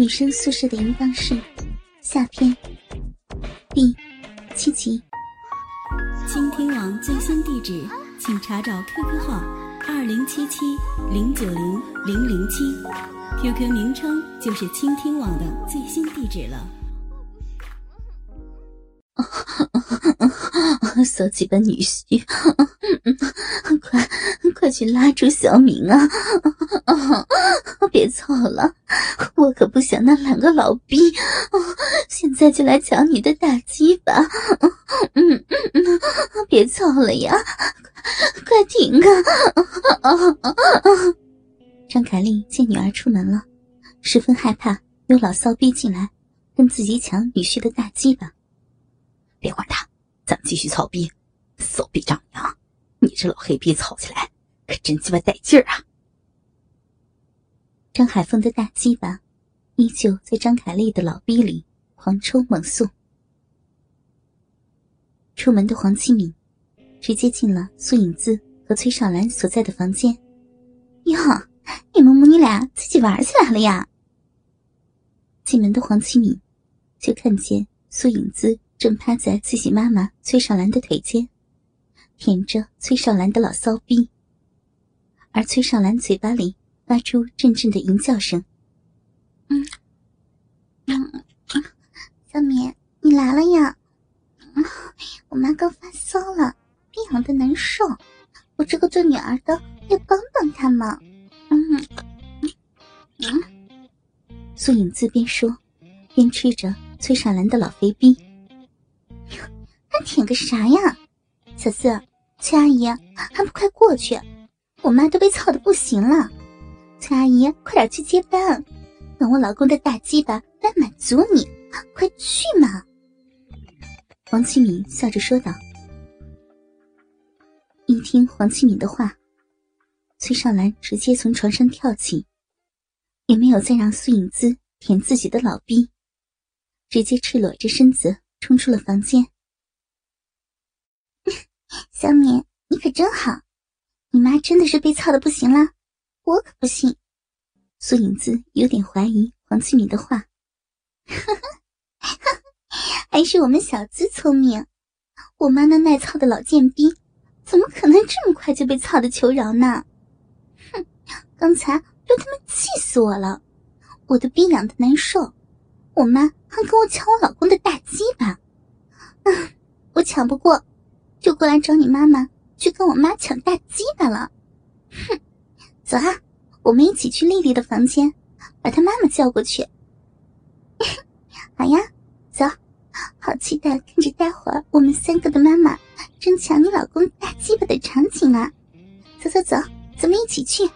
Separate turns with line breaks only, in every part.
女生宿舍的淫荡室下篇第七集。
倾听网最新地址，请查找 QQ 号二零七七零九零零零七，QQ 名称就是倾听网的最新地址了。
骚鸡巴女婿，快快去拉住小明啊！别操了，我可不想那两个老逼现在就来抢你的大鸡巴！嗯嗯嗯，别操了呀，快停啊！张凯丽见女儿出门了，十分害怕有老骚逼进来跟自己抢女婿的大鸡巴。
别管他。咱们继续操逼，骚逼丈母娘，你这老黑逼操起来可真鸡巴带劲儿啊！
张海峰的大鸡巴依旧在张凯丽的老逼里狂抽猛送。出门的黄启敏直接进了苏影姿和崔少兰所在的房间。哟，你们母女俩自己玩起来了呀！进门的黄启敏就看见苏影姿。正趴在自己妈妈崔少兰的腿间，舔着崔少兰的老骚逼，而崔少兰嘴巴里发出阵阵的淫叫声。嗯，嗯，小敏，你来了呀！我妈刚发骚了，病痒的难受，我这个做女儿的要帮帮她嘛。嗯，嗯，素影自边说边吃着崔少兰的老肥逼。还舔个啥呀，小四，崔阿姨还不快过去！我妈都被操的不行了，崔阿姨快点去接班，等我老公的大鸡巴来满足你，快去嘛！黄启敏笑着说道。一听黄启敏的话，崔少兰直接从床上跳起，也没有再让苏影姿舔自己的老逼，直接赤裸着身子冲出了房间。小敏，你可真好，你妈真的是被操的不行了，我可不信。苏影子有点怀疑黄翠敏的话，还是我们小资聪明。我妈那耐操的老贱逼，怎么可能这么快就被操的求饶呢？哼，刚才都他妈气死我了，我的逼痒的难受，我妈还跟我抢我老公的大鸡巴，嗯，我抢不过。就过来找你妈妈去跟我妈抢大鸡巴了，哼！走啊，我们一起去丽丽的房间，把她妈妈叫过去。好呀，走！好期待看着待会儿我们三个的妈妈争抢你老公大鸡巴的场景啊！走走走，咱们一起去。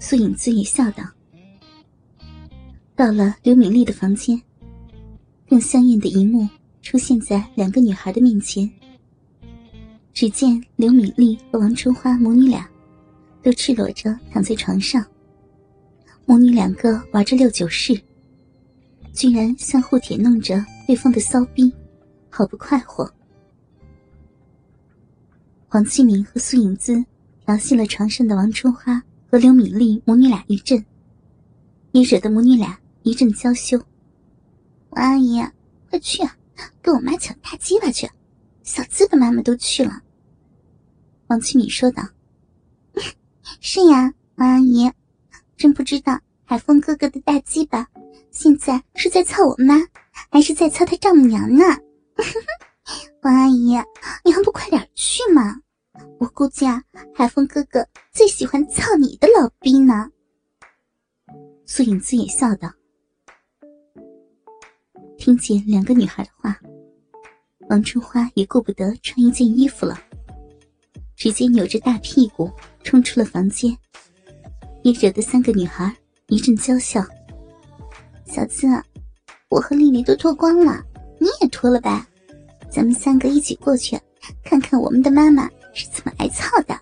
苏影子也笑道。到了刘敏丽的房间，更香艳的一幕出现在两个女孩的面前。只见刘敏丽和王春花母女俩都赤裸着躺在床上，母女两个玩着六九式，居然相互舔弄着对方的骚逼，好不快活。黄启明和苏影姿调戏了床上的王春花和刘敏丽母女俩一阵，也惹得母女俩一阵娇羞。王阿姨，快去啊，跟我妈抢大鸡巴去！小资的妈妈都去了。王启敏说道：“ 是呀，王阿姨，真不知道海峰哥哥的大鸡巴现在是在操我妈，还是在操他丈母娘呢？王阿姨，你还不快点去嘛！我估计啊，海峰哥哥最喜欢操你的老逼呢。”苏影子也笑道：“听见两个女孩的话，王春花也顾不得穿一件衣服了。”直接扭着大屁股冲出了房间，也惹得三个女孩一阵娇笑。小子，我和丽丽都脱光了，你也脱了吧？咱们三个一起过去，看看我们的妈妈是怎么挨操的。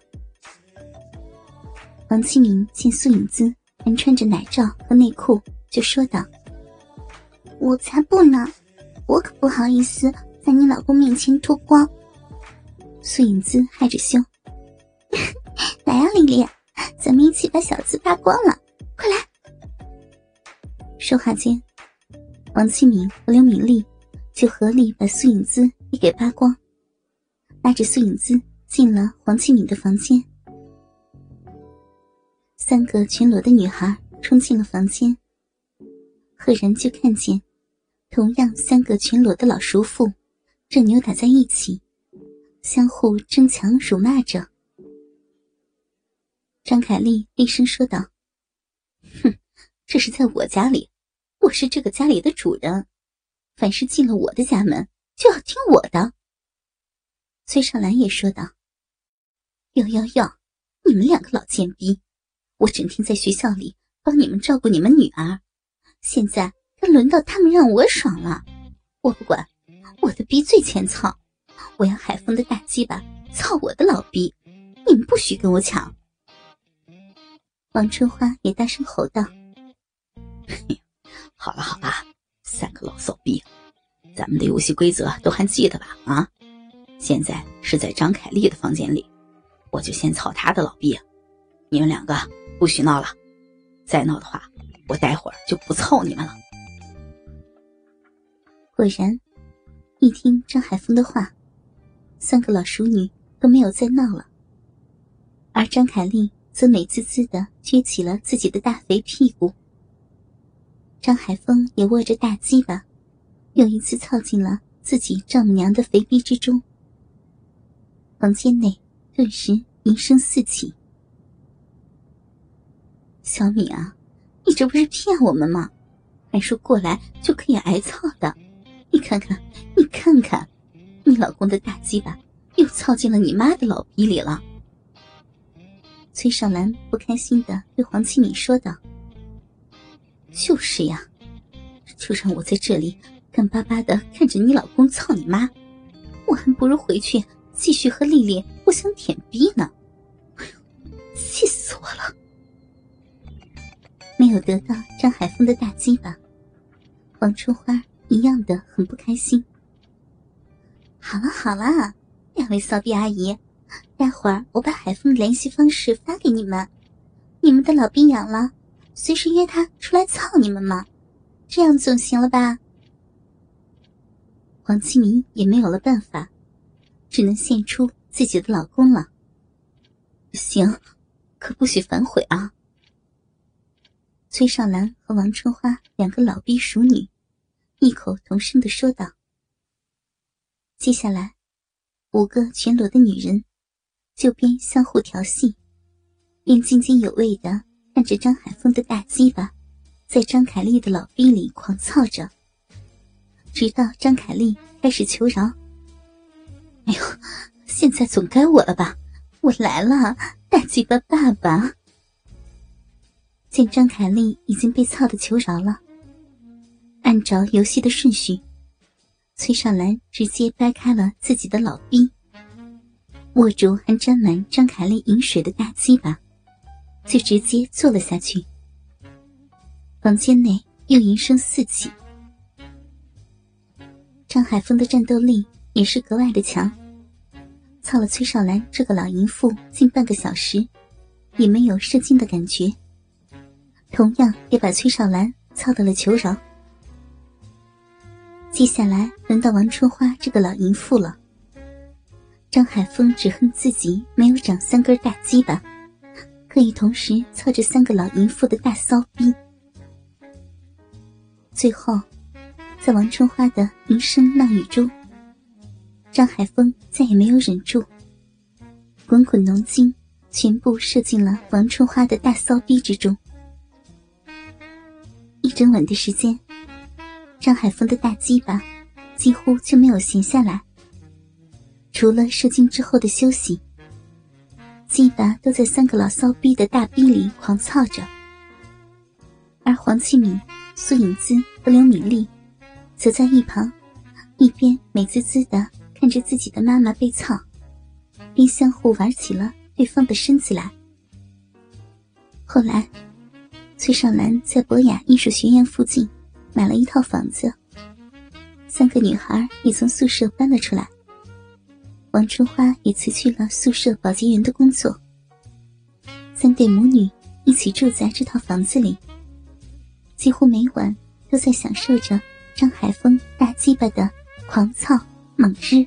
王清明见苏影姿还穿着奶罩和内裤，就说道：“我才不呢，我可不好意思在你老公面前脱光。”苏影姿害着羞，来呀，丽丽，咱们一起把小子扒光了，快来！说话间，王庆敏和刘敏丽就合力把苏影姿也给扒光，拉着苏影姿进了黄庆敏的房间。三个全裸的女孩冲进了房间，赫然就看见同样三个全裸的老叔父正扭打在一起，相互争抢辱骂着。张凯丽厉声说道：“
哼，这是在我家里，我是这个家里的主人，凡是进了我的家门，就要听我的。”
崔少兰也说道：“
哟哟哟，你们两个老贱逼！我整天在学校里帮你们照顾你们女儿，现在该轮到他们让我爽了。我不管，我的逼最欠操，我要海风的大鸡巴操我的老逼，你们不许跟我抢！”
王春花也大声吼道：“
好了好了，三个老骚逼，咱们的游戏规则都还记得吧？啊，现在是在张凯丽的房间里，我就先操她的老逼，你们两个不许闹了，再闹的话，我待会儿就不操你们了。”
果然，一听张海峰的话，三个老熟女都没有再闹了，而张凯丽。则美滋滋的撅起了自己的大肥屁股。张海峰也握着大鸡巴，又一次操进了自己丈母娘的肥逼之中。房间内顿时鸣声四起。
小米啊，你这不是骗我们吗？还说过来就可以挨操的？你看看，你看看，你老公的大鸡巴又操进了你妈的老逼里了。
崔少兰不开心的对黄启敏说道：“
就是呀，就让我在这里干巴巴的看着你老公操你妈，我还不如回去继续和丽丽互相舔逼呢。哎呦，气死我了！
没有得到张海峰的大鸡巴，王春花一样的很不开心。好了好了，两位骚逼阿姨。”待会儿我把海峰的联系方式发给你们，你们的老兵养了，随时约他出来操你们嘛，这样总行了吧？黄启明也没有了办法，只能献出自己的老公了。
行，可不许反悔啊！
崔少兰和王春花两个老逼熟女，异口同声的说道。接下来，五个全裸的女人。就边相互调戏，边津津有味的看着张海峰的大鸡巴在张凯丽的老逼里狂操着，直到张凯丽开始求饶：“
哎呦，现在总该我了吧？我来了，大鸡巴爸爸！”
见张凯丽已经被操的求饶了，按照游戏的顺序，崔少兰直接掰开了自己的老逼。握住还沾满张凯丽饮水的大鸡巴，就直接坐了下去。房间内又淫声四起。张海峰的战斗力也是格外的强，操了崔少兰这个老淫妇近半个小时，也没有射精的感觉。同样也把崔少兰操到了求饶。接下来轮到王春花这个老淫妇了。张海峰只恨自己没有长三根大鸡巴，可以同时操着三个老淫妇的大骚逼。最后，在王春花的淫声浪语中，张海峰再也没有忍住，滚滚浓精全部射进了王春花的大骚逼之中。一整晚的时间，张海峰的大鸡巴几乎就没有闲下来。除了射精之后的休息，鸡巴都在三个老骚逼的大逼里狂操着，而黄启敏、苏影姿和刘敏丽，则在一旁，一边美滋滋的看着自己的妈妈被操，边相互玩起了对方的身子来。后来，崔少兰在博雅艺术学院附近买了一套房子，三个女孩也从宿舍搬了出来。王春花也辞去了宿舍保洁员的工作，三对母女一起住在这套房子里，几乎每晚都在享受着张海峰大鸡巴的狂躁猛日。